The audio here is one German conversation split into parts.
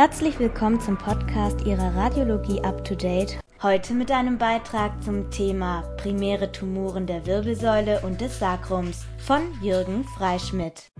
Herzlich willkommen zum Podcast Ihrer Radiologie Up to Date. Heute mit einem Beitrag zum Thema primäre Tumoren der Wirbelsäule und des Sakrums von Jürgen Freischmidt.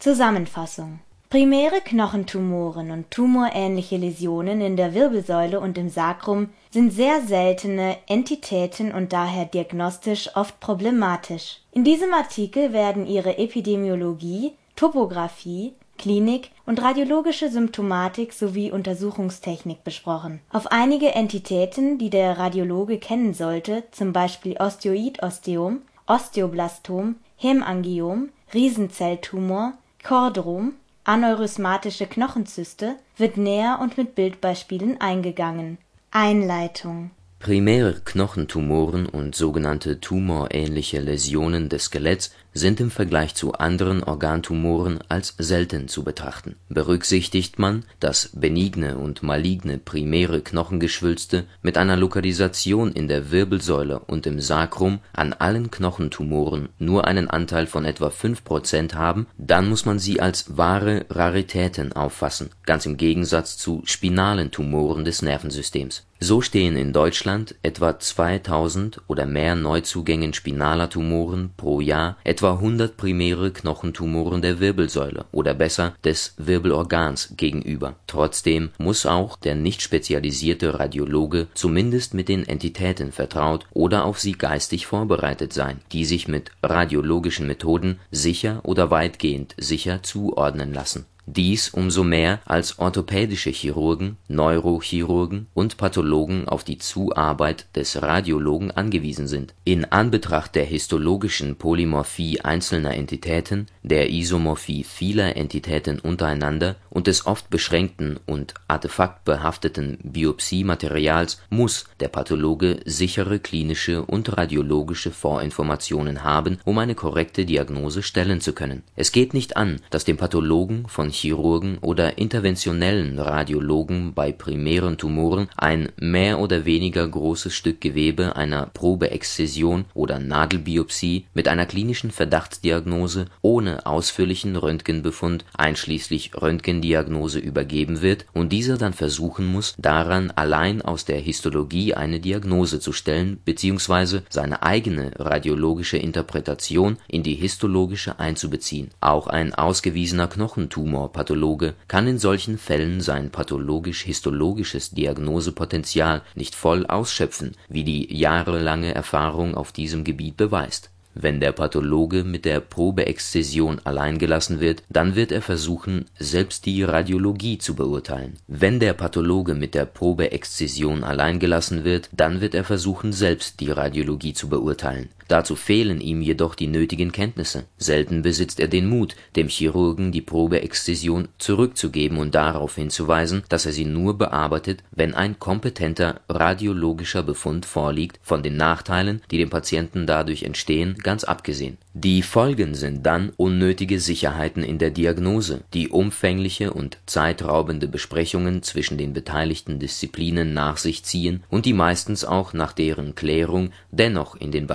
Zusammenfassung Primäre Knochentumoren und tumorähnliche Läsionen in der Wirbelsäule und im Sakrum sind sehr seltene Entitäten und daher diagnostisch oft problematisch. In diesem Artikel werden ihre Epidemiologie, Topographie, Klinik und radiologische Symptomatik sowie Untersuchungstechnik besprochen. Auf einige Entitäten, die der Radiologe kennen sollte, zum Beispiel Osteoid-Osteom, Osteoblastom, Hämangiom, Riesenzelltumor, Chordrom aneurysmatische Knochenzyste wird näher und mit Bildbeispielen eingegangen. Einleitung Primäre Knochentumoren und sogenannte tumorähnliche Läsionen des Skeletts sind im Vergleich zu anderen Organtumoren als selten zu betrachten. Berücksichtigt man, dass benigne und maligne primäre Knochengeschwülste mit einer Lokalisation in der Wirbelsäule und im Sakrum an allen Knochentumoren nur einen Anteil von etwa 5 Prozent haben, dann muss man sie als wahre Raritäten auffassen, ganz im Gegensatz zu spinalen Tumoren des Nervensystems so stehen in Deutschland etwa 2000 oder mehr Neuzugängen spinaler Tumoren pro Jahr etwa 100 primäre Knochentumoren der Wirbelsäule oder besser des Wirbelorgans gegenüber. Trotzdem muss auch der nicht spezialisierte Radiologe zumindest mit den Entitäten vertraut oder auf sie geistig vorbereitet sein, die sich mit radiologischen Methoden sicher oder weitgehend sicher zuordnen lassen dies umso mehr, als orthopädische Chirurgen, Neurochirurgen und Pathologen auf die Zuarbeit des Radiologen angewiesen sind. In Anbetracht der histologischen Polymorphie einzelner Entitäten, der Isomorphie vieler Entitäten untereinander und des oft beschränkten und artefaktbehafteten Biopsiematerials muss der Pathologe sichere klinische und radiologische Vorinformationen haben, um eine korrekte Diagnose stellen zu können. Es geht nicht an, dass dem Pathologen von Chirurgen oder interventionellen Radiologen bei primären Tumoren ein mehr oder weniger großes Stück Gewebe einer Probeexzision oder Nadelbiopsie mit einer klinischen Verdachtsdiagnose ohne ausführlichen Röntgenbefund einschließlich Röntgendiagnose übergeben wird und dieser dann versuchen muss, daran allein aus der Histologie eine Diagnose zu stellen bzw. seine eigene radiologische Interpretation in die histologische einzubeziehen. Auch ein ausgewiesener Knochentumor Pathologe kann in solchen Fällen sein pathologisch-histologisches Diagnosepotenzial nicht voll ausschöpfen, wie die jahrelange Erfahrung auf diesem Gebiet beweist. Wenn der Pathologe mit der Probeexzision allein gelassen wird, dann wird er versuchen, selbst die Radiologie zu beurteilen. Wenn der Pathologe mit der Probeexzision allein gelassen wird, dann wird er versuchen, selbst die Radiologie zu beurteilen Dazu fehlen ihm jedoch die nötigen Kenntnisse. Selten besitzt er den Mut, dem Chirurgen die Probeexzision zurückzugeben und darauf hinzuweisen, dass er sie nur bearbeitet, wenn ein kompetenter radiologischer Befund vorliegt, von den Nachteilen, die dem Patienten dadurch entstehen, ganz abgesehen die Folgen sind dann unnötige Sicherheiten in der Diagnose, die umfängliche und zeitraubende Besprechungen zwischen den beteiligten Disziplinen nach sich ziehen und die meistens auch nach deren Klärung dennoch in den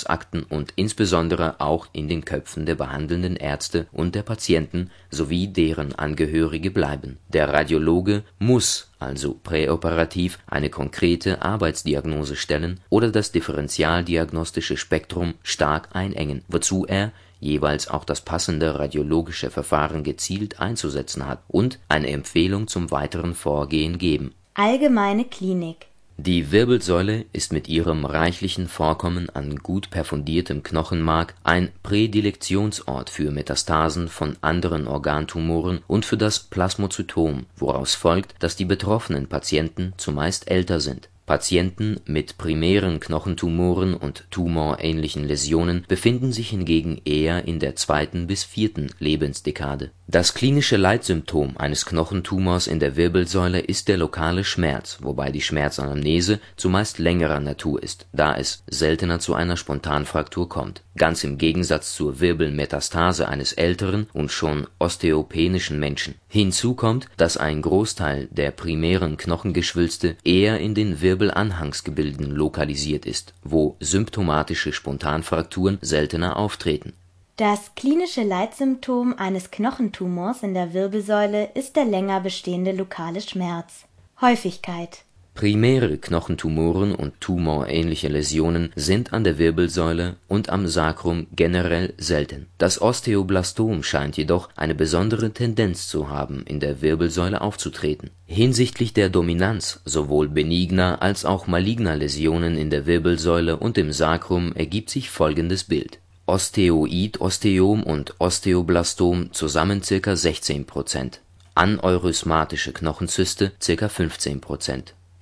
Behandlungsakten und insbesondere auch in den Köpfen der behandelnden Ärzte und der Patienten sowie deren Angehörige bleiben. Der Radiologe muss also präoperativ eine konkrete Arbeitsdiagnose stellen oder das differentialdiagnostische Spektrum stark einengen, wozu er jeweils auch das passende radiologische Verfahren gezielt einzusetzen hat und eine Empfehlung zum weiteren Vorgehen geben. Allgemeine Klinik die Wirbelsäule ist mit ihrem reichlichen Vorkommen an gut perfundiertem Knochenmark ein Prädilektionsort für Metastasen von anderen Organtumoren und für das Plasmozytom, woraus folgt, dass die betroffenen Patienten zumeist älter sind Patienten mit primären Knochentumoren und tumorähnlichen Läsionen befinden sich hingegen eher in der zweiten bis vierten Lebensdekade. Das klinische Leitsymptom eines Knochentumors in der Wirbelsäule ist der lokale Schmerz, wobei die Schmerzanamnese zumeist längerer Natur ist, da es seltener zu einer Spontanfraktur kommt. Ganz im Gegensatz zur Wirbelmetastase eines älteren und schon osteopenischen Menschen. Hinzu kommt, dass ein Großteil der primären Knochengeschwülste eher in den Wirbelanhangsgebilden lokalisiert ist, wo symptomatische Spontanfrakturen seltener auftreten. Das klinische Leitsymptom eines Knochentumors in der Wirbelsäule ist der länger bestehende lokale Schmerz. Häufigkeit Primäre Knochentumoren und tumorähnliche Läsionen sind an der Wirbelsäule und am Sacrum generell selten. Das Osteoblastom scheint jedoch eine besondere Tendenz zu haben, in der Wirbelsäule aufzutreten. Hinsichtlich der Dominanz sowohl benigner als auch maligner Läsionen in der Wirbelsäule und im Sacrum ergibt sich folgendes Bild Osteoid-Osteom und Osteoblastom zusammen ca. 16% aneurysmatische Knochenzyste ca. 15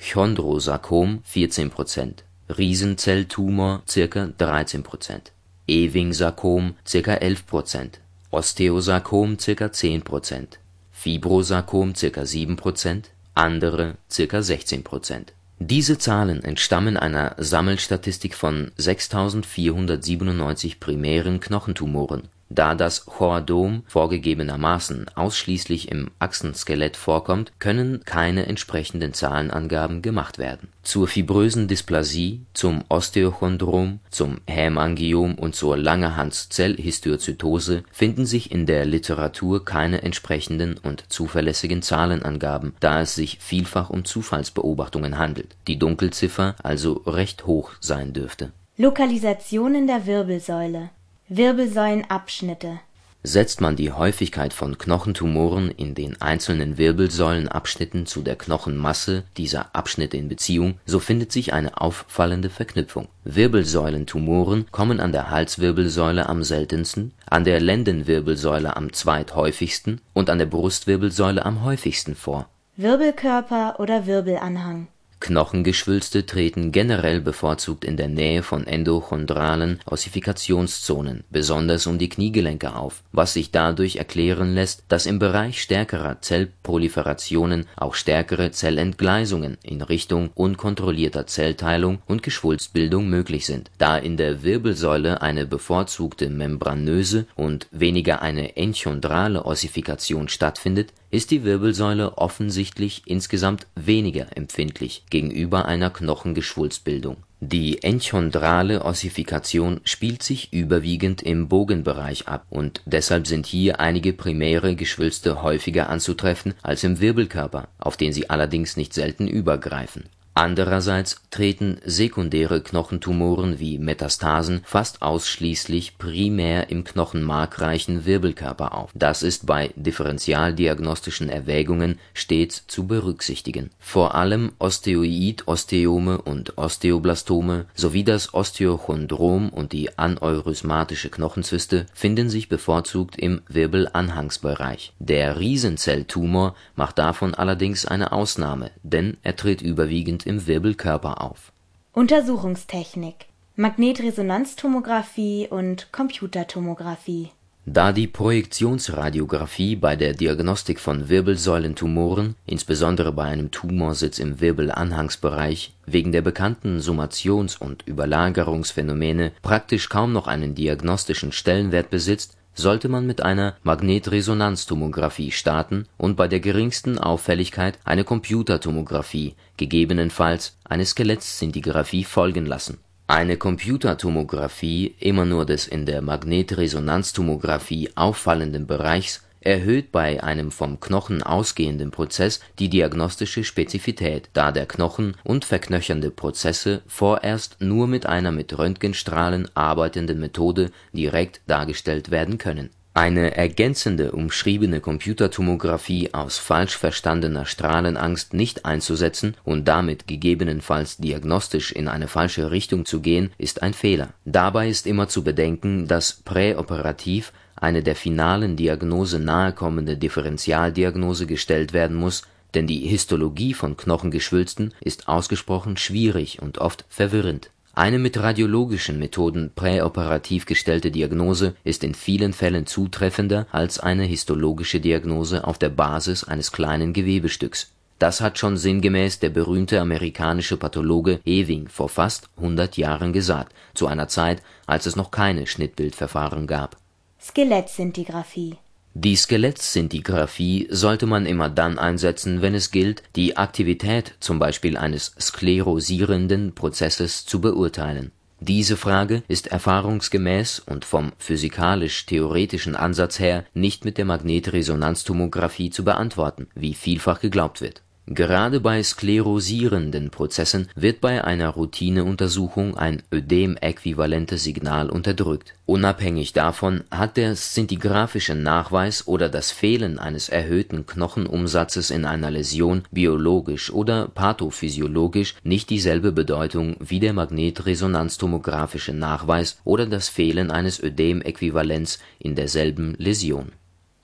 Chondrosarkom 14% Riesenzelltumor ca. 13% Ewing-Sarkom ca. 11% Osteosarkom ca. 10% Fibrosarkom ca. 7% andere ca. 16% diese Zahlen entstammen einer Sammelstatistik von 6.497 primären Knochentumoren da das Chordom vorgegebenermaßen ausschließlich im Achsenskelett vorkommt, können keine entsprechenden Zahlenangaben gemacht werden. Zur fibrösen Dysplasie, zum Osteochondrom, zum Hämangiom und zur Langerhans-Zellhistiozytose finden sich in der Literatur keine entsprechenden und zuverlässigen Zahlenangaben, da es sich vielfach um Zufallsbeobachtungen handelt, die Dunkelziffer also recht hoch sein dürfte. Lokalisation in der Wirbelsäule Wirbelsäulenabschnitte Setzt man die Häufigkeit von Knochentumoren in den einzelnen Wirbelsäulenabschnitten zu der Knochenmasse dieser Abschnitte in Beziehung, so findet sich eine auffallende Verknüpfung. Wirbelsäulentumoren kommen an der Halswirbelsäule am seltensten, an der Lendenwirbelsäule am zweithäufigsten und an der Brustwirbelsäule am häufigsten vor. Wirbelkörper oder Wirbelanhang Knochengeschwülste treten generell bevorzugt in der Nähe von endochondralen Ossifikationszonen, besonders um die Kniegelenke auf, was sich dadurch erklären lässt, dass im Bereich stärkerer Zellproliferationen auch stärkere Zellentgleisungen in Richtung unkontrollierter Zellteilung und Geschwulstbildung möglich sind. Da in der Wirbelsäule eine bevorzugte membranöse und weniger eine enchondrale Ossifikation stattfindet ist die Wirbelsäule offensichtlich insgesamt weniger empfindlich gegenüber einer Knochengeschwulstbildung. Die enchondrale Ossifikation spielt sich überwiegend im Bogenbereich ab und deshalb sind hier einige primäre Geschwülste häufiger anzutreffen als im Wirbelkörper, auf den sie allerdings nicht selten übergreifen Andererseits treten sekundäre Knochentumoren wie Metastasen fast ausschließlich primär im knochenmarkreichen Wirbelkörper auf. Das ist bei differentialdiagnostischen Erwägungen stets zu berücksichtigen. Vor allem Osteoid-Osteome und Osteoblastome sowie das Osteochondrom und die aneurysmatische Knochenzyste finden sich bevorzugt im Wirbelanhangsbereich. Der Riesenzelltumor macht davon allerdings eine Ausnahme, denn er tritt überwiegend im Wirbelkörper auf. Untersuchungstechnik Magnetresonanztomographie und Computertomographie Da die Projektionsradiographie bei der Diagnostik von Wirbelsäulentumoren, insbesondere bei einem Tumorsitz im Wirbelanhangsbereich, wegen der bekannten Summations und Überlagerungsphänomene praktisch kaum noch einen diagnostischen Stellenwert besitzt sollte man mit einer Magnetresonanztomographie starten und bei der geringsten Auffälligkeit eine Computertomographie, gegebenenfalls eine Skelettszintigraphie folgen lassen. Eine Computertomographie immer nur des in der Magnetresonanztomographie auffallenden Bereichs erhöht bei einem vom Knochen ausgehenden Prozess die diagnostische Spezifität, da der Knochen und verknöchernde Prozesse vorerst nur mit einer mit Röntgenstrahlen arbeitenden Methode direkt dargestellt werden können. Eine ergänzende umschriebene Computertomographie aus falsch verstandener Strahlenangst nicht einzusetzen und damit gegebenenfalls diagnostisch in eine falsche Richtung zu gehen, ist ein Fehler. Dabei ist immer zu bedenken, dass präoperativ eine der finalen Diagnose nahekommende Differentialdiagnose gestellt werden muss, denn die Histologie von Knochengeschwülsten ist ausgesprochen schwierig und oft verwirrend. Eine mit radiologischen Methoden präoperativ gestellte Diagnose ist in vielen Fällen zutreffender als eine histologische Diagnose auf der Basis eines kleinen Gewebestücks. Das hat schon sinngemäß der berühmte amerikanische Pathologe Ewing vor fast 100 Jahren gesagt, zu einer Zeit, als es noch keine Schnittbildverfahren gab Skelettszintigraphie Die Skelettszintigraphie sollte man immer dann einsetzen, wenn es gilt, die Aktivität zum Beispiel eines sklerosierenden Prozesses zu beurteilen. Diese Frage ist erfahrungsgemäß und vom physikalisch-theoretischen Ansatz her nicht mit der Magnetresonanztomographie zu beantworten, wie vielfach geglaubt wird Gerade bei sklerosierenden Prozessen wird bei einer Routineuntersuchung ein ödem-äquivalentes Signal unterdrückt. Unabhängig davon hat der szintigraphische Nachweis oder das Fehlen eines erhöhten Knochenumsatzes in einer Läsion biologisch oder pathophysiologisch nicht dieselbe Bedeutung wie der magnetresonanztomographische Nachweis oder das Fehlen eines Ödem-Äquivalents in derselben Läsion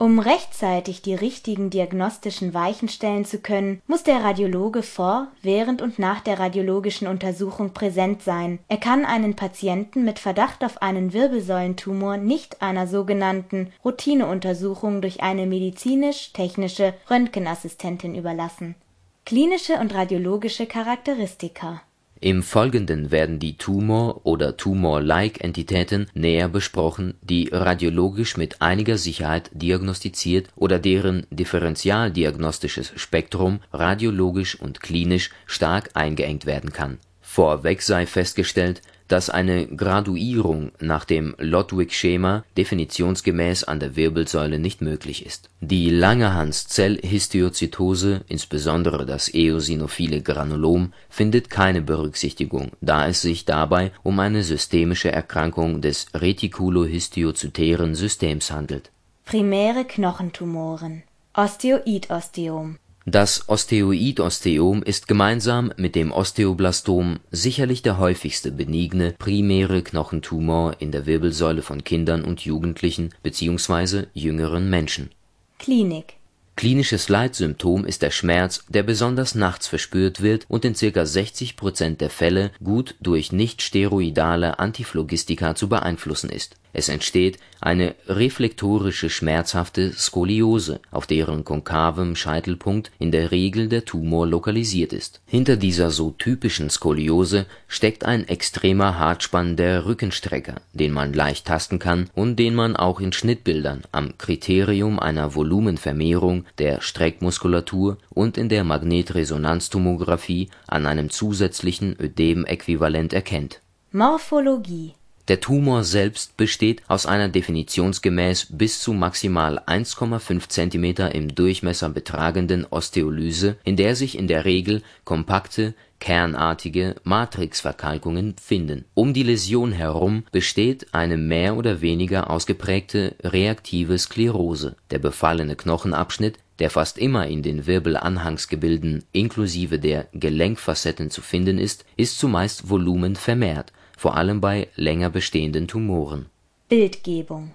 um rechtzeitig die richtigen diagnostischen Weichen stellen zu können, muss der Radiologe vor, während und nach der radiologischen Untersuchung präsent sein. Er kann einen Patienten mit Verdacht auf einen Wirbelsäulentumor nicht einer sogenannten Routineuntersuchung durch eine medizinisch-technische Röntgenassistentin überlassen. Klinische und radiologische Charakteristika im Folgenden werden die Tumor oder Tumor-like Entitäten näher besprochen, die radiologisch mit einiger Sicherheit diagnostiziert oder deren differentialdiagnostisches Spektrum radiologisch und klinisch stark eingeengt werden kann. Vorweg sei festgestellt dass eine Graduierung nach dem Lodwig-Schema definitionsgemäß an der Wirbelsäule nicht möglich ist. Die Langerhans-Zellhistiozytose, insbesondere das eosinophile Granulom, findet keine Berücksichtigung, da es sich dabei um eine systemische Erkrankung des retikulohistiozytären Systems handelt. Primäre Knochentumoren Osteoidosteom das Osteoid-Osteom ist gemeinsam mit dem Osteoblastom sicherlich der häufigste benigne primäre Knochentumor in der Wirbelsäule von Kindern und Jugendlichen bzw. jüngeren Menschen. Klinik Klinisches Leitsymptom ist der Schmerz, der besonders nachts verspürt wird und in ca. 60 Prozent der Fälle gut durch nichtsteroidale Antiphlogistika zu beeinflussen ist es entsteht eine reflektorische schmerzhafte Skoliose, auf deren konkavem Scheitelpunkt in der Regel der Tumor lokalisiert ist. Hinter dieser so typischen Skoliose steckt ein extremer Hartspann der Rückenstrecker, den man leicht tasten kann und den man auch in Schnittbildern am Kriterium einer Volumenvermehrung der Streckmuskulatur und in der Magnetresonanztomographie an einem zusätzlichen Ödem-Äquivalent erkennt. Morphologie der Tumor selbst besteht aus einer definitionsgemäß bis zu maximal 1,5 cm im Durchmesser betragenden Osteolyse, in der sich in der Regel kompakte, kernartige Matrixverkalkungen finden. Um die Läsion herum besteht eine mehr oder weniger ausgeprägte reaktive Sklerose. Der befallene Knochenabschnitt, der fast immer in den Wirbelanhangsgebilden inklusive der Gelenkfacetten zu finden ist, ist zumeist volumenvermehrt vor allem bei länger bestehenden Tumoren. Bildgebung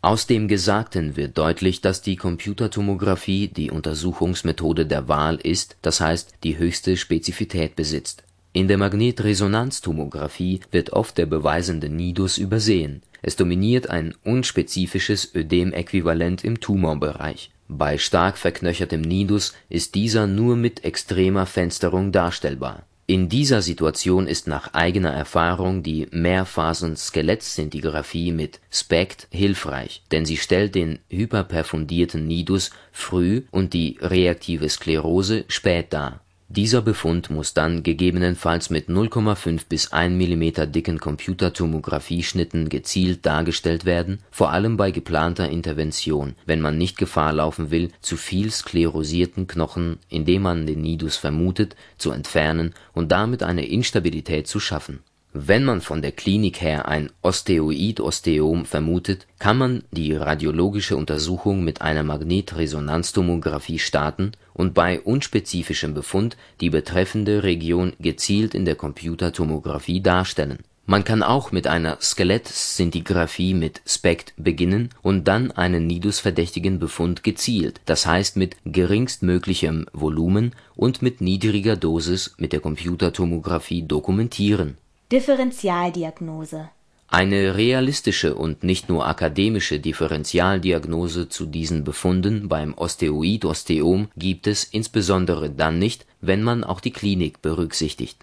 Aus dem Gesagten wird deutlich, dass die Computertomographie die Untersuchungsmethode der Wahl ist, das heißt die höchste Spezifität besitzt. In der Magnetresonanztomographie wird oft der beweisende Nidus übersehen, es dominiert ein unspezifisches Ödem-Äquivalent im Tumorbereich. Bei stark verknöchertem Nidus ist dieser nur mit extremer Fensterung darstellbar in dieser Situation ist nach eigener Erfahrung die Mehrphasen-Skelettszintigraphie mit SPECT hilfreich, denn sie stellt den hyperperfundierten Nidus früh und die reaktive Sklerose spät dar dieser Befund muss dann gegebenenfalls mit 0,5 bis 1 mm dicken Computertomographieschnitten gezielt dargestellt werden, vor allem bei geplanter Intervention, wenn man nicht Gefahr laufen will, zu viel sklerosierten Knochen, indem man den Nidus vermutet, zu entfernen und damit eine Instabilität zu schaffen wenn man von der Klinik her ein Osteoid-Osteom vermutet, kann man die radiologische Untersuchung mit einer Magnetresonanztomographie starten und bei unspezifischem Befund die betreffende Region gezielt in der Computertomographie darstellen. Man kann auch mit einer Skelettszintigraphie mit SPECT beginnen und dann einen nidusverdächtigen Befund gezielt, das heißt mit geringstmöglichem Volumen und mit niedriger Dosis mit der Computertomographie dokumentieren Differentialdiagnose. Eine realistische und nicht nur akademische Differentialdiagnose zu diesen Befunden beim Osteoid-Osteom gibt es insbesondere dann nicht, wenn man auch die Klinik berücksichtigt.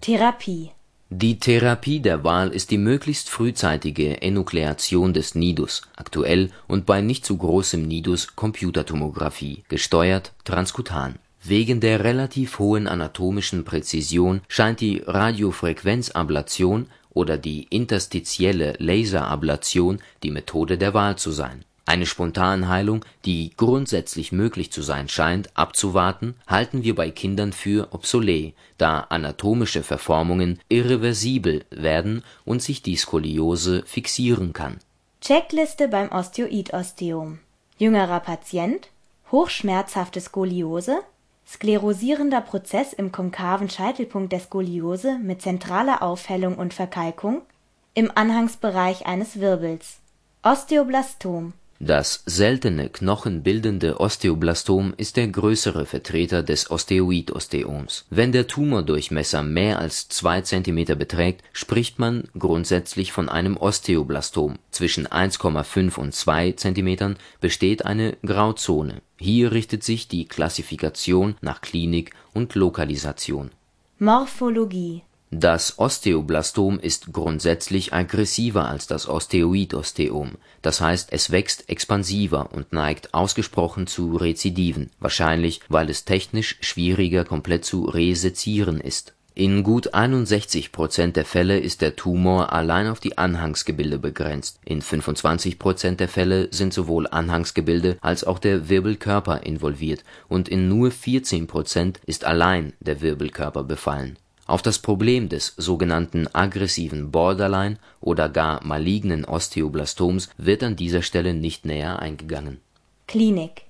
Therapie. Die Therapie der Wahl ist die möglichst frühzeitige Enukleation des Nidus, aktuell und bei nicht zu großem Nidus Computertomographie, gesteuert transkutan Wegen der relativ hohen anatomischen Präzision scheint die Radiofrequenzablation oder die interstitielle Laserablation die Methode der Wahl zu sein. Eine Spontanheilung, die grundsätzlich möglich zu sein scheint, abzuwarten, halten wir bei Kindern für obsolet, da anatomische Verformungen irreversibel werden und sich die Skoliose fixieren kann. Checkliste beim Osteoidosteom Jüngerer Patient Hochschmerzhafte Skoliose sklerosierender Prozess im konkaven Scheitelpunkt der Skoliose mit zentraler Aufhellung und Verkalkung im Anhangsbereich eines Wirbels. Osteoblastom Das seltene knochenbildende Osteoblastom ist der größere Vertreter des Osteoidosteoms. Wenn der Tumordurchmesser mehr als zwei Zentimeter beträgt, spricht man grundsätzlich von einem Osteoblastom, zwischen 1,5 und 2 Zentimetern besteht eine Grauzone hier richtet sich die Klassifikation nach Klinik und Lokalisation. Morphologie Das Osteoblastom ist grundsätzlich aggressiver als das Osteoidosteom, das heißt es wächst expansiver und neigt ausgesprochen zu Rezidiven, wahrscheinlich weil es technisch schwieriger komplett zu resezieren ist. In gut 61 Prozent der Fälle ist der Tumor allein auf die Anhangsgebilde begrenzt, in 25 Prozent der Fälle sind sowohl Anhangsgebilde als auch der Wirbelkörper involviert. Und in nur 14 Prozent ist allein der Wirbelkörper befallen. Auf das Problem des sogenannten aggressiven Borderline oder gar malignen Osteoblastoms wird an dieser Stelle nicht näher eingegangen. Klinik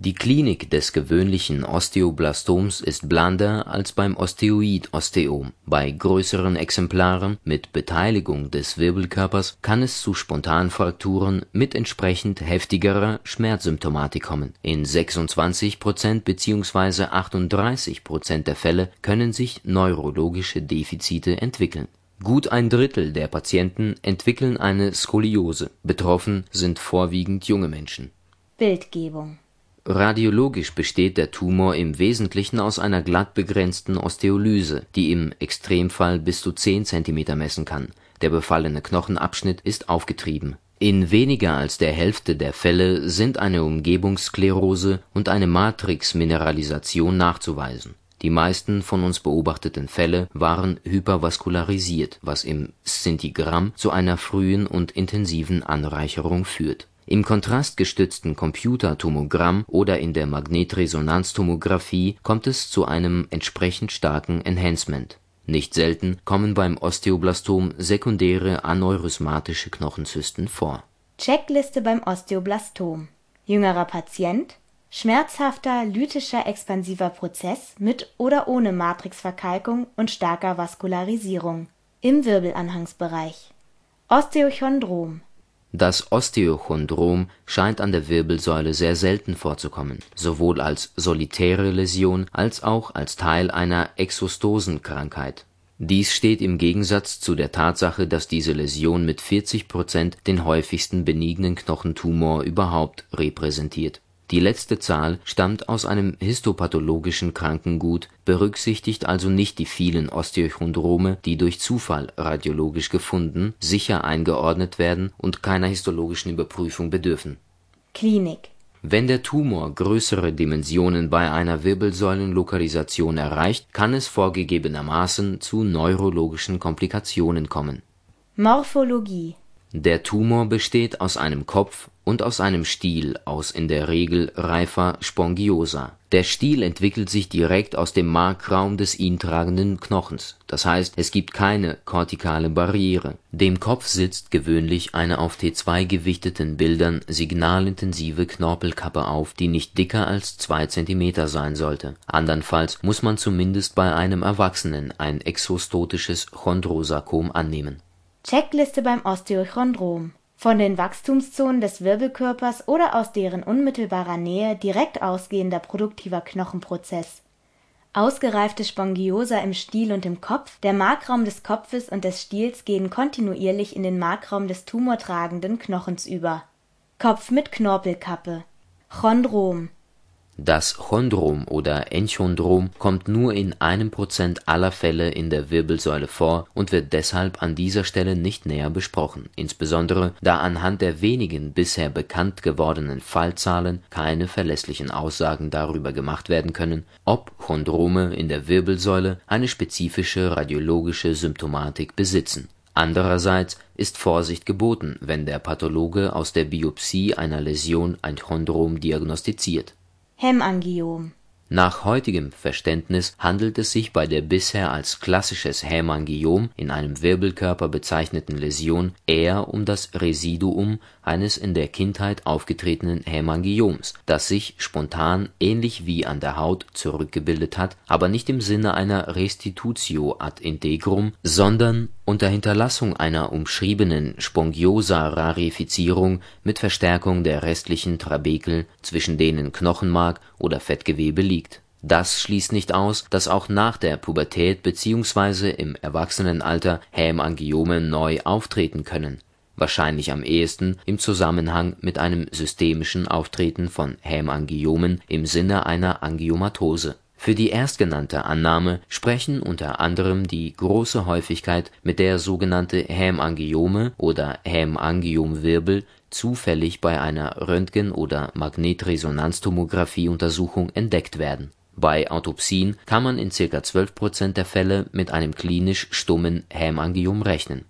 die Klinik des gewöhnlichen Osteoblastoms ist blander als beim Osteoidosteom. Bei größeren Exemplaren mit Beteiligung des Wirbelkörpers kann es zu Spontanfrakturen mit entsprechend heftigerer Schmerzsymptomatik kommen. In 26% bzw. 38% der Fälle können sich neurologische Defizite entwickeln. Gut ein Drittel der Patienten entwickeln eine Skoliose, betroffen sind vorwiegend junge Menschen. Bildgebung Radiologisch besteht der Tumor im Wesentlichen aus einer glatt begrenzten Osteolyse, die im Extremfall bis zu 10 cm messen kann, der befallene Knochenabschnitt ist aufgetrieben. In weniger als der Hälfte der Fälle sind eine Umgebungssklerose und eine Matrixmineralisation nachzuweisen. Die meisten von uns beobachteten Fälle waren hypervaskularisiert, was im Szintigramm zu einer frühen und intensiven Anreicherung führt im kontrastgestützten Computertomogramm oder in der Magnetresonanztomographie kommt es zu einem entsprechend starken Enhancement. Nicht selten kommen beim Osteoblastom sekundäre aneurysmatische Knochenzysten vor. Checkliste beim Osteoblastom Jüngerer Patient Schmerzhafter lytischer expansiver Prozess mit oder ohne Matrixverkalkung und starker Vaskularisierung im Wirbelanhangsbereich Osteochondrom das Osteochondrom scheint an der Wirbelsäule sehr selten vorzukommen, sowohl als solitäre Läsion als auch als Teil einer Exostosenkrankheit. Dies steht im Gegensatz zu der Tatsache, dass diese Läsion mit 40 Prozent den häufigsten benignen Knochentumor überhaupt repräsentiert die letzte Zahl stammt aus einem histopathologischen Krankengut, berücksichtigt also nicht die vielen Osteochondrome, die durch Zufall radiologisch gefunden, sicher eingeordnet werden und keiner histologischen Überprüfung bedürfen. Klinik Wenn der Tumor größere Dimensionen bei einer Wirbelsäulenlokalisation erreicht, kann es vorgegebenermaßen zu neurologischen Komplikationen kommen. Morphologie der Tumor besteht aus einem Kopf und aus einem Stiel aus in der Regel reifer Spongiosa. Der Stiel entwickelt sich direkt aus dem Markraum des ihn tragenden Knochens, das heißt, es gibt keine kortikale Barriere. Dem Kopf sitzt gewöhnlich eine auf T2 gewichteten Bildern signalintensive Knorpelkappe auf, die nicht dicker als zwei Zentimeter sein sollte. Andernfalls muss man zumindest bei einem Erwachsenen ein exostotisches Chondrosarkom annehmen Checkliste beim Osteochondrom von den Wachstumszonen des Wirbelkörpers oder aus deren unmittelbarer Nähe direkt ausgehender produktiver Knochenprozess. Ausgereifte Spongiosa im Stiel und im Kopf, der Markraum des Kopfes und des Stiels gehen kontinuierlich in den Markraum des tumortragenden Knochens über. Kopf mit Knorpelkappe. Chondrom das Chondrom oder Enchondrom kommt nur in einem Prozent aller Fälle in der Wirbelsäule vor und wird deshalb an dieser Stelle nicht näher besprochen, insbesondere da anhand der wenigen bisher bekannt gewordenen Fallzahlen keine verlässlichen Aussagen darüber gemacht werden können, ob Chondrome in der Wirbelsäule eine spezifische radiologische Symptomatik besitzen Andererseits ist Vorsicht geboten, wenn der Pathologe aus der Biopsie einer Läsion ein Chondrom diagnostiziert. Hämangiom. Nach heutigem Verständnis handelt es sich bei der bisher als klassisches Hämangiom in einem Wirbelkörper bezeichneten Läsion eher um das Residuum eines in der Kindheit aufgetretenen Hämangioms, das sich spontan ähnlich wie an der Haut zurückgebildet hat, aber nicht im Sinne einer Restitutio ad integrum, sondern unter Hinterlassung einer umschriebenen Spongiosa-Rarefizierung mit Verstärkung der restlichen Trabekel, zwischen denen Knochenmark oder Fettgewebe liegt. Das schließt nicht aus, dass auch nach der Pubertät bzw. im Erwachsenenalter Hämangiome neu auftreten können wahrscheinlich am ehesten im Zusammenhang mit einem systemischen Auftreten von Hämangiomen im Sinne einer Angiomatose. Für die erstgenannte Annahme sprechen unter anderem die große Häufigkeit, mit der sogenannte Hämangiome oder Hämangiomwirbel zufällig bei einer Röntgen oder Magnetresonanztomographie-Untersuchung entdeckt werden. Bei Autopsien kann man in ca. 12 Prozent der Fälle mit einem klinisch stummen Hämangiom rechnen.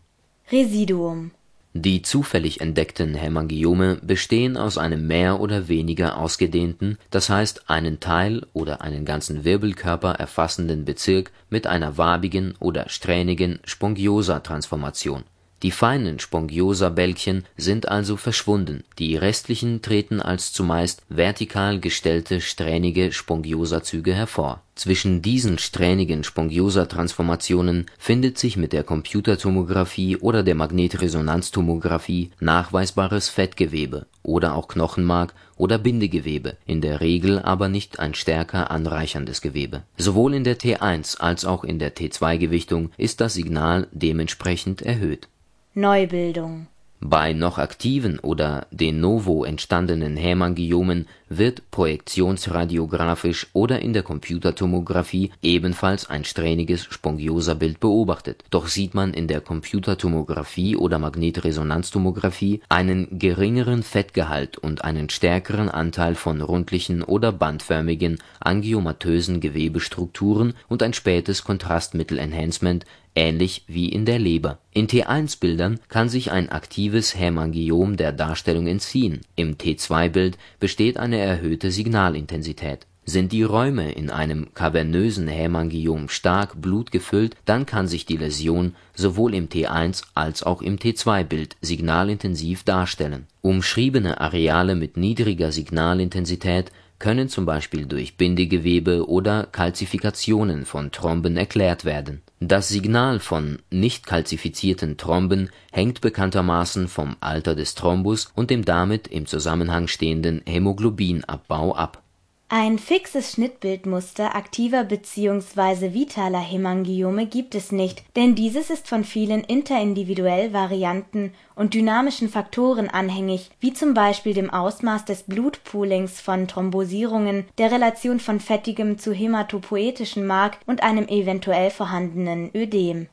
Residuum die zufällig entdeckten Hämangiome bestehen aus einem mehr oder weniger ausgedehnten, das heißt einen Teil oder einen ganzen Wirbelkörper erfassenden Bezirk mit einer wabigen oder strähnigen Spongiosa-Transformation die feinen Spongiosabälkchen sind also verschwunden, die restlichen treten als zumeist vertikal gestellte strähnige Spongiosazüge hervor. Zwischen diesen strähnigen Spongiosatransformationen findet sich mit der Computertomographie oder der Magnetresonanztomographie nachweisbares Fettgewebe oder auch Knochenmark oder Bindegewebe, in der Regel aber nicht ein stärker anreicherndes Gewebe. Sowohl in der T1 als auch in der T2-Gewichtung ist das Signal dementsprechend erhöht Neubildung. Bei noch aktiven oder de novo entstandenen Hämangiomen wird projektionsradiografisch oder in der Computertomographie ebenfalls ein strähniges Spongiosabild beobachtet, doch sieht man in der Computertomographie oder Magnetresonanztomographie einen geringeren Fettgehalt und einen stärkeren Anteil von rundlichen oder bandförmigen angiomatösen Gewebestrukturen und ein spätes Kontrastmittel-Enhancement ähnlich wie in der Leber. In T1-Bildern kann sich ein aktives Hämangiom der Darstellung entziehen, im T2-Bild besteht eine erhöhte Signalintensität. Sind die Räume in einem kavernösen Hämangiom stark blutgefüllt, dann kann sich die Läsion sowohl im T1 als auch im T2-Bild signalintensiv darstellen. Umschriebene Areale mit niedriger Signalintensität können zum Beispiel durch Bindegewebe oder Kalzifikationen von Thromben erklärt werden. Das Signal von nicht kalzifizierten Thromben hängt bekanntermaßen vom Alter des Thrombus und dem damit im Zusammenhang stehenden Hämoglobinabbau ab ein fixes Schnittbildmuster aktiver bzw. vitaler Hämangiome gibt es nicht, denn dieses ist von vielen interindividuell varianten und dynamischen Faktoren anhängig, wie zum Beispiel dem Ausmaß des Blutpoolings von Thrombosierungen, der Relation von fettigem zu hämatopoetischem Mark und einem eventuell vorhandenen Ödem.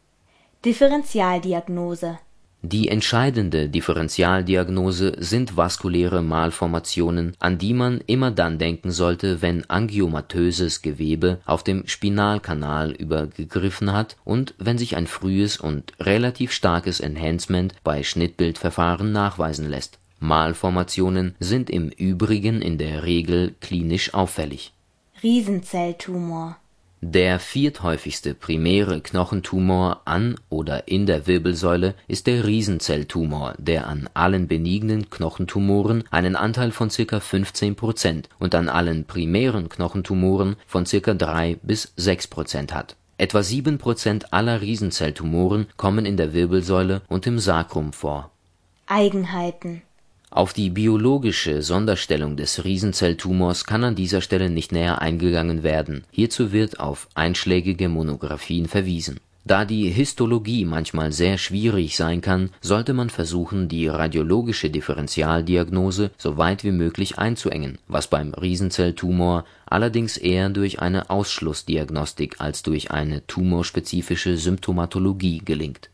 Differentialdiagnose die entscheidende Differentialdiagnose sind vaskuläre Malformationen, an die man immer dann denken sollte, wenn angiomatöses Gewebe auf dem Spinalkanal übergegriffen hat und wenn sich ein frühes und relativ starkes Enhancement bei Schnittbildverfahren nachweisen lässt. Malformationen sind im Übrigen in der Regel klinisch auffällig. Riesenzelltumor der vierthäufigste primäre Knochentumor an oder in der Wirbelsäule ist der Riesenzelltumor, der an allen benignen Knochentumoren einen Anteil von ca. 15 Prozent und an allen primären Knochentumoren von ca. 3 bis 6 Prozent hat. Etwa 7 Prozent aller Riesenzelltumoren kommen in der Wirbelsäule und im Sacrum vor. Eigenheiten auf die biologische Sonderstellung des Riesenzelltumors kann an dieser Stelle nicht näher eingegangen werden, hierzu wird auf einschlägige Monographien verwiesen. Da die Histologie manchmal sehr schwierig sein kann, sollte man versuchen, die radiologische Differentialdiagnose so weit wie möglich einzuengen, was beim Riesenzelltumor allerdings eher durch eine Ausschlussdiagnostik als durch eine tumorspezifische Symptomatologie gelingt.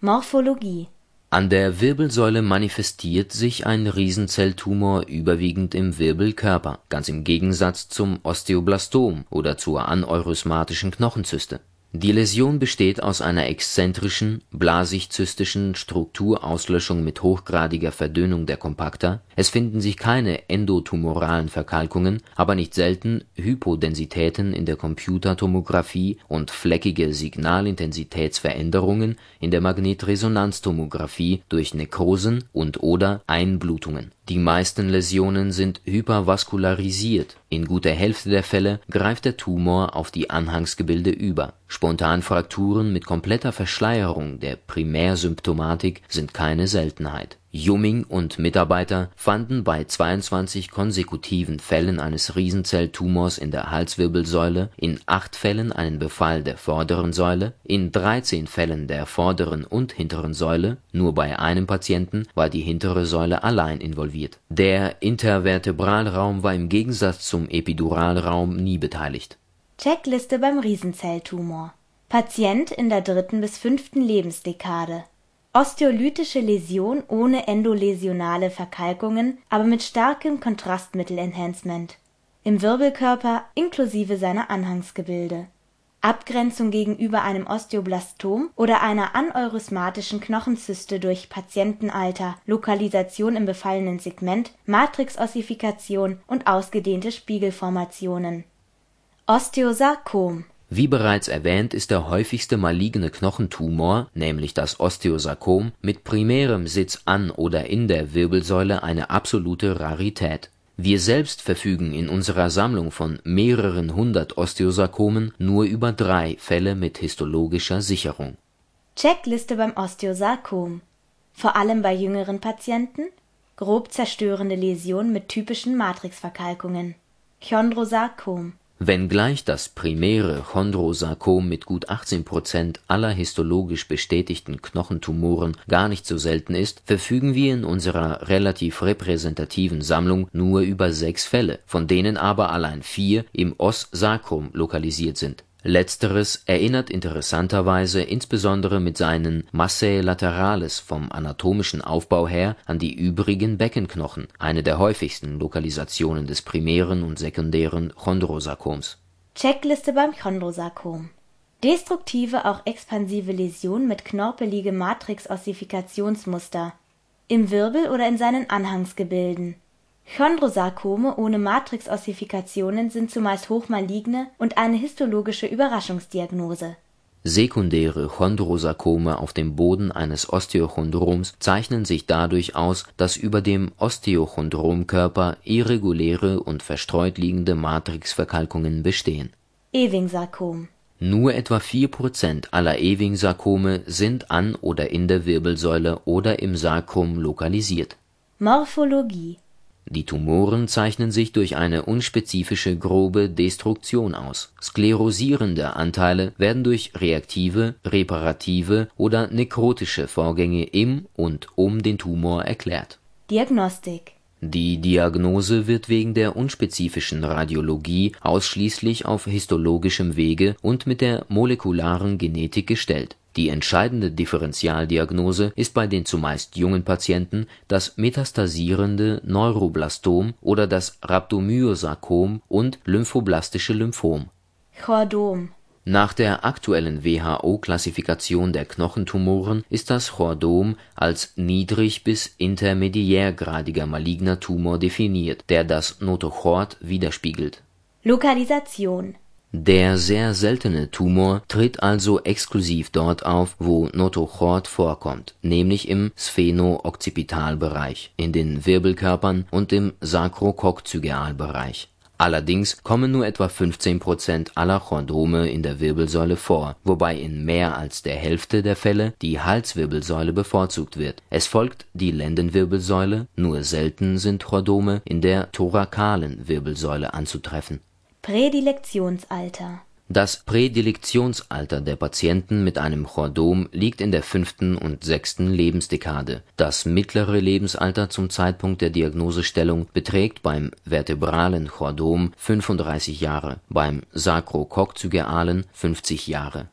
Morphologie an der Wirbelsäule manifestiert sich ein Riesenzelltumor überwiegend im Wirbelkörper, ganz im Gegensatz zum Osteoblastom oder zur aneurysmatischen Knochenzyste. Die Läsion besteht aus einer exzentrischen, blasig-zystischen Strukturauslöschung mit hochgradiger Verdünnung der Kompakta, es finden sich keine endotumoralen Verkalkungen, aber nicht selten Hypodensitäten in der Computertomografie und fleckige Signalintensitätsveränderungen in der Magnetresonanztomografie durch Nekrosen und/oder Einblutungen. Die meisten Läsionen sind hypervaskularisiert, in guter Hälfte der Fälle greift der Tumor auf die Anhangsgebilde über. Spontanfrakturen mit kompletter Verschleierung der Primärsymptomatik sind keine Seltenheit Jumming und Mitarbeiter fanden bei 22 konsekutiven Fällen eines Riesenzelltumors in der Halswirbelsäule in acht Fällen einen Befall der vorderen Säule, in 13 Fällen der vorderen und hinteren Säule, nur bei einem Patienten war die hintere Säule allein involviert. Der Intervertebralraum war im Gegensatz zum Epiduralraum nie beteiligt. Checkliste beim Riesenzelltumor Patient in der dritten bis fünften Lebensdekade Osteolytische Läsion ohne endoläsionale Verkalkungen, aber mit starkem Kontrastmittel-Enhancement im Wirbelkörper inklusive seiner Anhangsgebilde. Abgrenzung gegenüber einem Osteoblastom oder einer aneurysmatischen Knochenzyste durch Patientenalter, Lokalisation im befallenen Segment, Matrixossifikation und ausgedehnte Spiegelformationen. Osteosarkom wie bereits erwähnt ist der häufigste maligne Knochentumor, nämlich das Osteosarkom, mit primärem Sitz an oder in der Wirbelsäule eine absolute Rarität. Wir selbst verfügen in unserer Sammlung von mehreren hundert Osteosarkomen nur über drei Fälle mit histologischer Sicherung. Checkliste beim Osteosarkom Vor allem bei jüngeren Patienten grob zerstörende Läsionen mit typischen Matrixverkalkungen Chondrosarkom Wenngleich das primäre Chondrosarkom mit gut 18 Prozent aller histologisch bestätigten Knochentumoren gar nicht so selten ist, verfügen wir in unserer relativ repräsentativen Sammlung nur über sechs Fälle, von denen aber allein vier im Os-Sarkom lokalisiert sind Letzteres erinnert interessanterweise insbesondere mit seinen Massae laterales vom anatomischen Aufbau her an die übrigen Beckenknochen, eine der häufigsten Lokalisationen des primären und sekundären Chondrosarkoms. Checkliste beim Chondrosarkom Destruktive, auch expansive Läsion mit knorpeligem Matrix-Ossifikationsmuster im Wirbel oder in seinen Anhangsgebilden Chondrosarkome ohne Matrixossifikationen sind zumeist hochmaligne und eine histologische Überraschungsdiagnose. Sekundäre Chondrosarkome auf dem Boden eines Osteochondroms zeichnen sich dadurch aus, dass über dem Osteochondromkörper irreguläre und verstreut liegende Matrixverkalkungen bestehen. Ewing-Sarkom Nur etwa vier Prozent aller Ewing-Sarkome sind an oder in der Wirbelsäule oder im Sarkom lokalisiert. Morphologie die Tumoren zeichnen sich durch eine unspezifische grobe Destruktion aus. Sklerosierende Anteile werden durch reaktive, reparative oder nekrotische Vorgänge im und um den Tumor erklärt. Diagnostik Die Diagnose wird wegen der unspezifischen Radiologie ausschließlich auf histologischem Wege und mit der molekularen Genetik gestellt die entscheidende Differentialdiagnose ist bei den zumeist jungen Patienten das metastasierende Neuroblastom oder das Rhabdomyosarkom und lymphoblastische Lymphom. Chordom Nach der aktuellen WHO-Klassifikation der Knochentumoren ist das Chordom als niedrig bis intermediärgradiger maligner Tumor definiert, der das Notochord widerspiegelt. Lokalisation der sehr seltene Tumor tritt also exklusiv dort auf, wo Notochord vorkommt, nämlich im Spheno-Occipitalbereich, in den Wirbelkörpern und im Sakrokokzygealbereich. Allerdings kommen nur etwa 15 Prozent aller Chordome in der Wirbelsäule vor, wobei in mehr als der Hälfte der Fälle die Halswirbelsäule bevorzugt wird. Es folgt die Lendenwirbelsäule, nur selten sind Chordome in der thorakalen Wirbelsäule anzutreffen Prädilektionsalter Das Prädilektionsalter der Patienten mit einem Chordom liegt in der fünften und sechsten Lebensdekade. Das mittlere Lebensalter zum Zeitpunkt der Diagnosestellung beträgt beim vertebralen Chordom 35 Jahre, beim sakrokokzygealen 50 Jahre.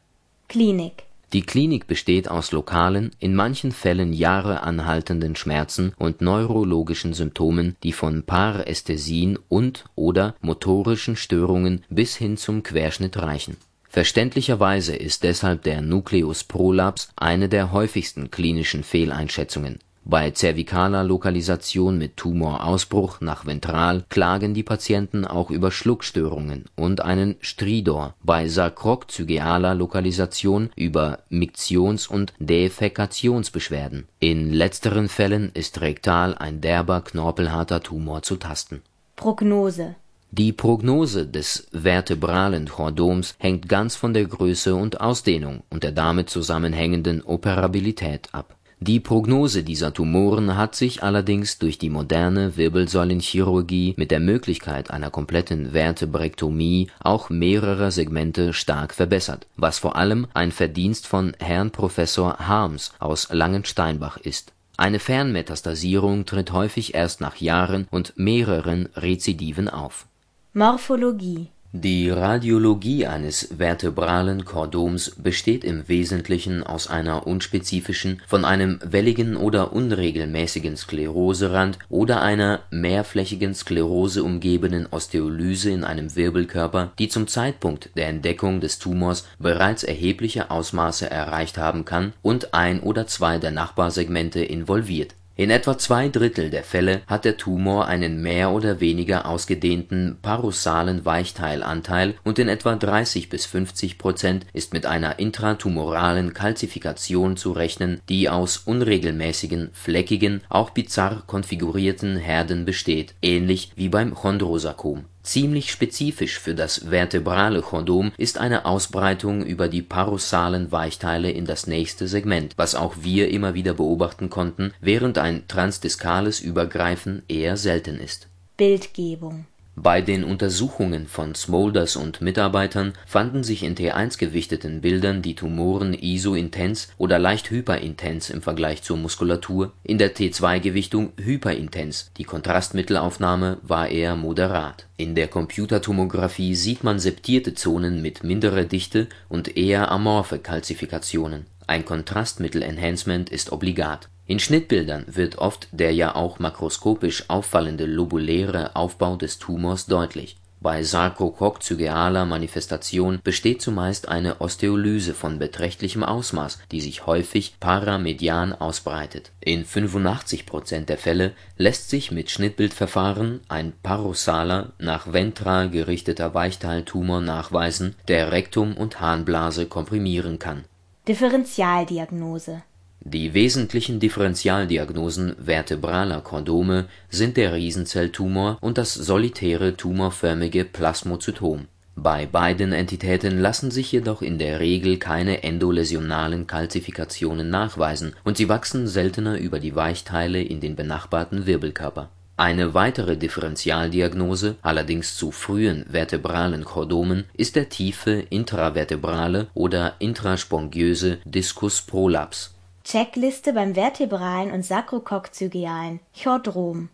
Klinik die Klinik besteht aus lokalen, in manchen Fällen Jahre anhaltenden Schmerzen und neurologischen Symptomen, die von Parästhesien und/oder motorischen Störungen bis hin zum Querschnitt reichen. Verständlicherweise ist deshalb der Nucleus prolaps eine der häufigsten klinischen Fehleinschätzungen bei zervikaler Lokalisation mit Tumorausbruch nach ventral klagen die Patienten auch über Schluckstörungen und einen Stridor, bei sakrokzygealer Lokalisation über Miktions und Defäkationsbeschwerden. In letzteren Fällen ist rektal ein derber knorpelharter Tumor zu tasten. Prognose Die Prognose des vertebralen Chordoms hängt ganz von der Größe und Ausdehnung und der damit zusammenhängenden Operabilität ab die Prognose dieser Tumoren hat sich allerdings durch die moderne Wirbelsäulenchirurgie mit der Möglichkeit einer kompletten Vertebrektomie auch mehrerer Segmente stark verbessert, was vor allem ein Verdienst von Herrn Professor Harms aus Langensteinbach ist. Eine Fernmetastasierung tritt häufig erst nach Jahren und mehreren Rezidiven auf. Morphologie die Radiologie eines vertebralen Chordoms besteht im Wesentlichen aus einer unspezifischen, von einem welligen oder unregelmäßigen Skleroserand oder einer mehrflächigen Sklerose umgebenen Osteolyse in einem Wirbelkörper, die zum Zeitpunkt der Entdeckung des Tumors bereits erhebliche Ausmaße erreicht haben kann und ein oder zwei der Nachbarsegmente involviert in etwa zwei Drittel der Fälle hat der Tumor einen mehr oder weniger ausgedehnten parossalen Weichteilanteil und in etwa 30 bis 50 Prozent ist mit einer intratumoralen Kalzifikation zu rechnen, die aus unregelmäßigen, fleckigen, auch bizarr konfigurierten Herden besteht, ähnlich wie beim Chondrosarkom Ziemlich spezifisch für das vertebrale Chordom ist eine Ausbreitung über die parossalen Weichteile in das nächste Segment, was auch wir immer wieder beobachten konnten, während ein transdiskales Übergreifen eher selten ist. Bildgebung bei den Untersuchungen von Smulders und Mitarbeitern fanden sich in T1 gewichteten Bildern die Tumoren isointens oder leicht hyperintens im Vergleich zur Muskulatur, in der T2-Gewichtung hyperintens, die Kontrastmittelaufnahme war eher moderat. In der Computertomographie sieht man septierte Zonen mit minderer Dichte und eher amorphe Kalzifikationen. Ein Kontrastmittel-Enhancement ist obligat in Schnittbildern wird oft der ja auch makroskopisch auffallende lobuläre Aufbau des Tumors deutlich. Bei sarkokokcygealer Manifestation besteht zumeist eine Osteolyse von beträchtlichem Ausmaß, die sich häufig paramedian ausbreitet. In 85 Prozent der Fälle lässt sich mit Schnittbildverfahren ein parossaler, nach ventral gerichteter Weichteiltumor nachweisen, der Rektum und Harnblase komprimieren kann. Differentialdiagnose die wesentlichen Differentialdiagnosen vertebraler Chordome sind der Riesenzelltumor und das solitäre tumorförmige Plasmozytom. Bei beiden Entitäten lassen sich jedoch in der Regel keine endoläsionalen Kalzifikationen nachweisen und sie wachsen seltener über die Weichteile in den benachbarten Wirbelkörper. Eine weitere Differentialdiagnose, allerdings zu frühen vertebralen Chordomen, ist der tiefe intravertebrale oder intraspongiöse Diskus prolaps. Checkliste beim vertebralen und sakrokokcygealen Chordom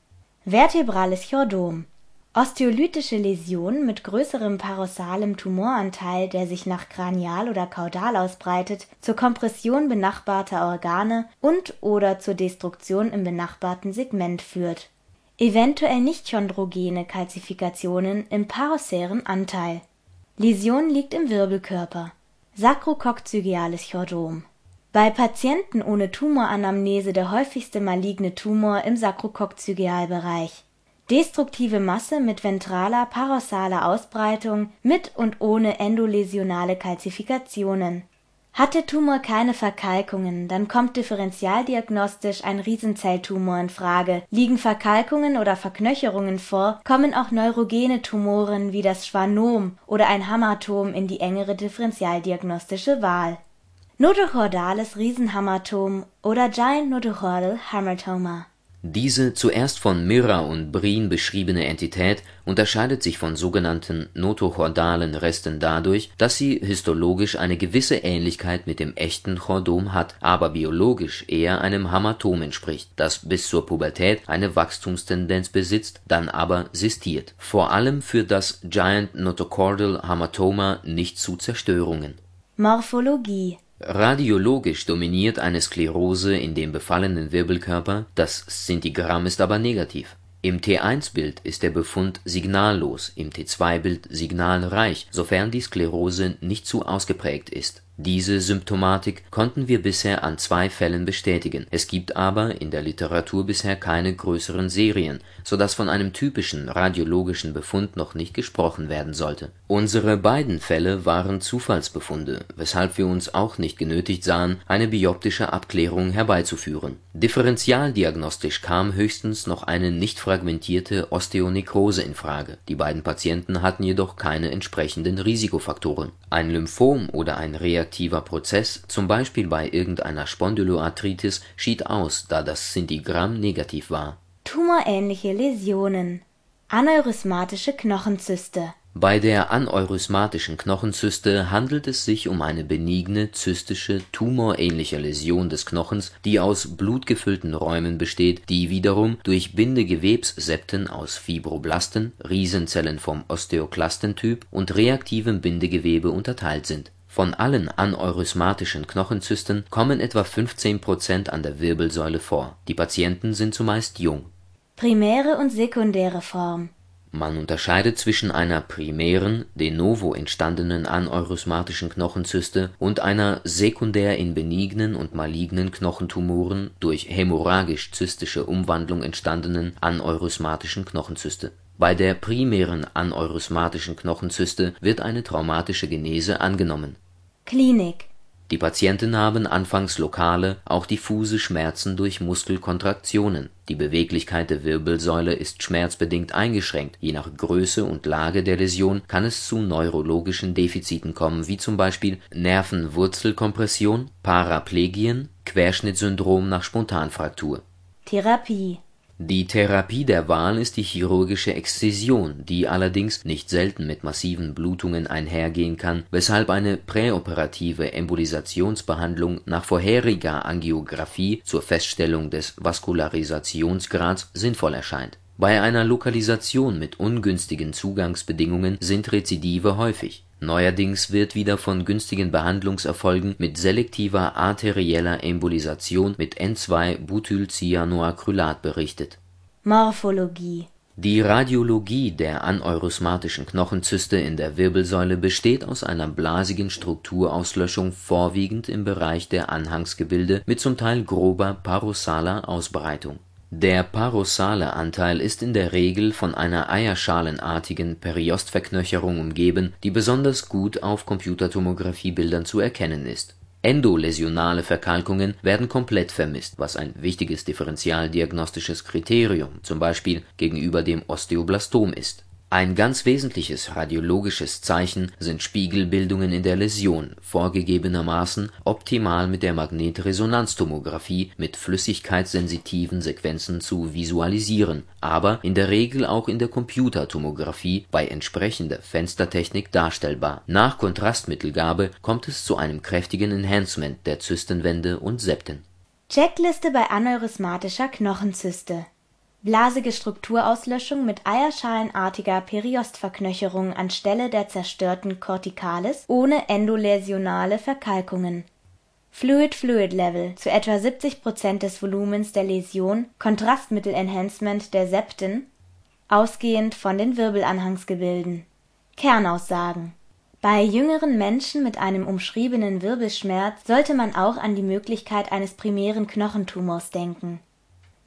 Vertebrales Chordom. Osteolytische Läsion mit größerem parossalem Tumoranteil, der sich nach Kranial oder Kaudal ausbreitet, zur Kompression benachbarter Organe und/oder zur Destruktion im benachbarten Segment führt. Eventuell nicht-chondrogene Kalzifikationen im parossären Anteil. Läsion liegt im Wirbelkörper. Sakrokokcygeales Chordom bei Patienten ohne Tumoranamnese der häufigste maligne Tumor im Sakrokokcygealbereich. Destruktive Masse mit ventraler parossaler Ausbreitung mit und ohne endoläsionale Kalzifikationen. Hat der Tumor keine Verkalkungen, dann kommt differentialdiagnostisch ein Riesenzelltumor in Frage. Liegen Verkalkungen oder Verknöcherungen vor, kommen auch neurogene Tumoren wie das Schwannom oder ein Hamatom in die engere differentialdiagnostische Wahl Notochordales Riesenhamatom oder Giant Notochordal Hamartoma. Diese zuerst von Mirra und Brien beschriebene Entität unterscheidet sich von sogenannten notochordalen Resten dadurch, dass sie histologisch eine gewisse Ähnlichkeit mit dem echten Chordom hat, aber biologisch eher einem Hamatom entspricht, das bis zur Pubertät eine Wachstumstendenz besitzt, dann aber sistiert. Vor allem führt das Giant Notochordal Hamartoma nicht zu Zerstörungen. Morphologie Radiologisch dominiert eine Sklerose in dem befallenen Wirbelkörper, das Szintigramm ist aber negativ. Im T1-Bild ist der Befund signallos, im T2-Bild signalreich, sofern die Sklerose nicht zu ausgeprägt ist diese Symptomatik konnten wir bisher an zwei Fällen bestätigen, es gibt aber in der Literatur bisher keine größeren Serien, so dass von einem typischen radiologischen Befund noch nicht gesprochen werden sollte. Unsere beiden Fälle waren Zufallsbefunde, weshalb wir uns auch nicht genötigt sahen, eine bioptische Abklärung herbeizuführen. Differentialdiagnostisch kam höchstens noch eine nicht fragmentierte Osteonekrose in Frage, die beiden Patienten hatten jedoch keine entsprechenden Risikofaktoren. Ein Lymphom oder ein reaktiver Prozess, zum Beispiel bei irgendeiner Spondyloarthritis, schied aus, da das Szintigramm negativ war. Tumorähnliche Läsionen Aneurysmatische Knochenzyste bei der aneurysmatischen Knochenzyste handelt es sich um eine benigne zystische, tumorähnliche Läsion des Knochens, die aus blutgefüllten Räumen besteht, die wiederum durch Bindegewebssepten aus Fibroblasten (Riesenzellen vom Osteoklastentyp) und reaktivem Bindegewebe unterteilt sind. Von allen aneurysmatischen Knochenzysten kommen etwa 15 Prozent an der Wirbelsäule vor. Die Patienten sind zumeist jung. Primäre und sekundäre Form man unterscheidet zwischen einer primären, de novo entstandenen aneurysmatischen Knochenzyste und einer sekundär in benignen und malignen Knochentumoren durch hämorrhagisch-zystische Umwandlung entstandenen aneurysmatischen Knochenzyste. Bei der primären aneurysmatischen Knochenzyste wird eine traumatische Genese angenommen. Klinik Die Patienten haben anfangs lokale, auch diffuse Schmerzen durch Muskelkontraktionen die Beweglichkeit der Wirbelsäule ist schmerzbedingt eingeschränkt, je nach Größe und Lage der Läsion kann es zu neurologischen Defiziten kommen, wie zum Beispiel Nervenwurzelkompression, Paraplegien, Querschnittsyndrom nach Spontanfraktur. Therapie die Therapie der Wahl ist die chirurgische Exzision, die allerdings nicht selten mit massiven Blutungen einhergehen kann, weshalb eine präoperative Embolisationsbehandlung nach vorheriger Angiografie zur Feststellung des Vaskularisationsgrads sinnvoll erscheint. Bei einer Lokalisation mit ungünstigen Zugangsbedingungen sind Rezidive häufig Neuerdings wird wieder von günstigen Behandlungserfolgen mit selektiver arterieller Embolisation mit N2-Butylcyanoacrylat berichtet. Morphologie Die Radiologie der aneurysmatischen Knochenzyste in der Wirbelsäule besteht aus einer blasigen Strukturauslöschung vorwiegend im Bereich der Anhangsgebilde mit zum Teil grober parossaler Ausbreitung der parossale Anteil ist in der Regel von einer eierschalenartigen Periostverknöcherung umgeben, die besonders gut auf Computertomografie-Bildern zu erkennen ist. Endoläsionale Verkalkungen werden komplett vermisst, was ein wichtiges differentialdiagnostisches Kriterium zum Beispiel gegenüber dem Osteoblastom ist ein ganz wesentliches radiologisches Zeichen sind Spiegelbildungen in der Läsion, vorgegebenermaßen optimal mit der Magnetresonanztomographie mit flüssigkeitssensitiven Sequenzen zu visualisieren, aber in der Regel auch in der Computertomographie bei entsprechender Fenstertechnik darstellbar. Nach Kontrastmittelgabe kommt es zu einem kräftigen Enhancement der Zystenwände und Septen. Checkliste bei aneurysmatischer Knochenzyste Blasige Strukturauslöschung mit eierschalenartiger Periostverknöcherung anstelle der zerstörten Corticalis ohne endoläsionale Verkalkungen. Fluid-Fluid-Level zu etwa 70 Prozent des Volumens der Läsion Kontrastmittel-Enhancement der Septen, ausgehend von den Wirbelanhangsgebilden. Kernaussagen Bei jüngeren Menschen mit einem umschriebenen Wirbelschmerz sollte man auch an die Möglichkeit eines primären Knochentumors denken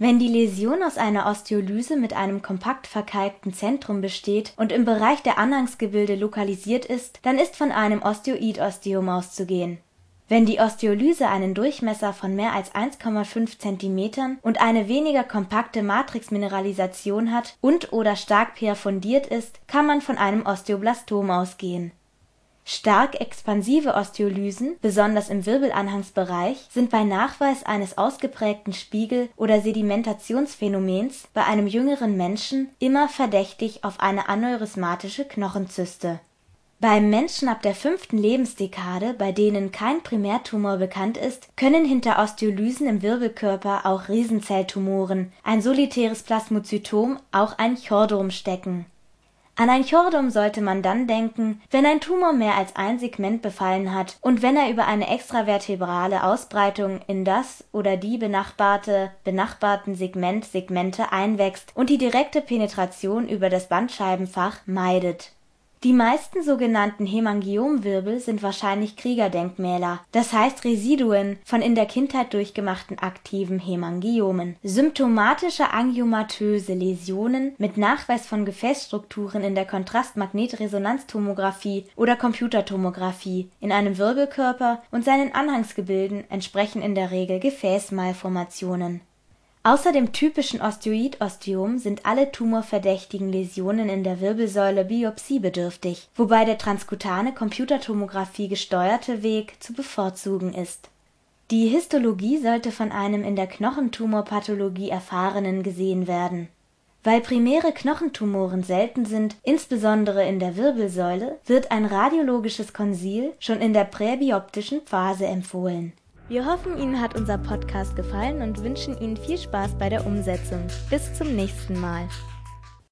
wenn die Läsion aus einer Osteolyse mit einem kompakt verkalkten Zentrum besteht und im Bereich der Anhangsgebilde lokalisiert ist, dann ist von einem Osteoid-Osteom auszugehen. Wenn die Osteolyse einen Durchmesser von mehr als 1,5 cm und eine weniger kompakte Matrixmineralisation hat und/oder stark perfundiert ist, kann man von einem Osteoblastom ausgehen Stark expansive Osteolysen, besonders im Wirbelanhangsbereich, sind bei Nachweis eines ausgeprägten Spiegel oder Sedimentationsphänomens bei einem jüngeren Menschen immer verdächtig auf eine aneurysmatische Knochenzyste. Beim Menschen ab der fünften Lebensdekade, bei denen kein Primärtumor bekannt ist, können hinter Osteolysen im Wirbelkörper auch Riesenzelltumoren, ein solitäres Plasmozytom, auch ein Chordom stecken An ein Chordum sollte man dann denken, wenn ein Tumor mehr als ein Segment befallen hat und wenn er über eine extravertebrale Ausbreitung in das oder die benachbarte benachbarten Segment Segmente einwächst und die direkte Penetration über das Bandscheibenfach meidet die meisten sogenannten Hämangiomwirbel sind wahrscheinlich Kriegerdenkmäler, das heißt Residuen von in der Kindheit durchgemachten aktiven Hämangiomen. Symptomatische angiomatöse Läsionen mit Nachweis von Gefäßstrukturen in der Kontrastmagnetresonanztomographie oder Computertomographie in einem Wirbelkörper und seinen Anhangsgebilden entsprechen in der Regel Gefäßmalformationen Außer dem typischen Osteoid-Osteom sind alle tumorverdächtigen Läsionen in der Wirbelsäule biopsiebedürftig, wobei der transkutane Computertomographie gesteuerte Weg zu bevorzugen ist. Die Histologie sollte von einem in der Knochentumorpathologie Erfahrenen gesehen werden. Weil primäre Knochentumoren selten sind, insbesondere in der Wirbelsäule, wird ein radiologisches Konsil schon in der präbioptischen Phase empfohlen wir hoffen, Ihnen hat unser Podcast gefallen und wünschen Ihnen viel Spaß bei der Umsetzung. Bis zum nächsten Mal.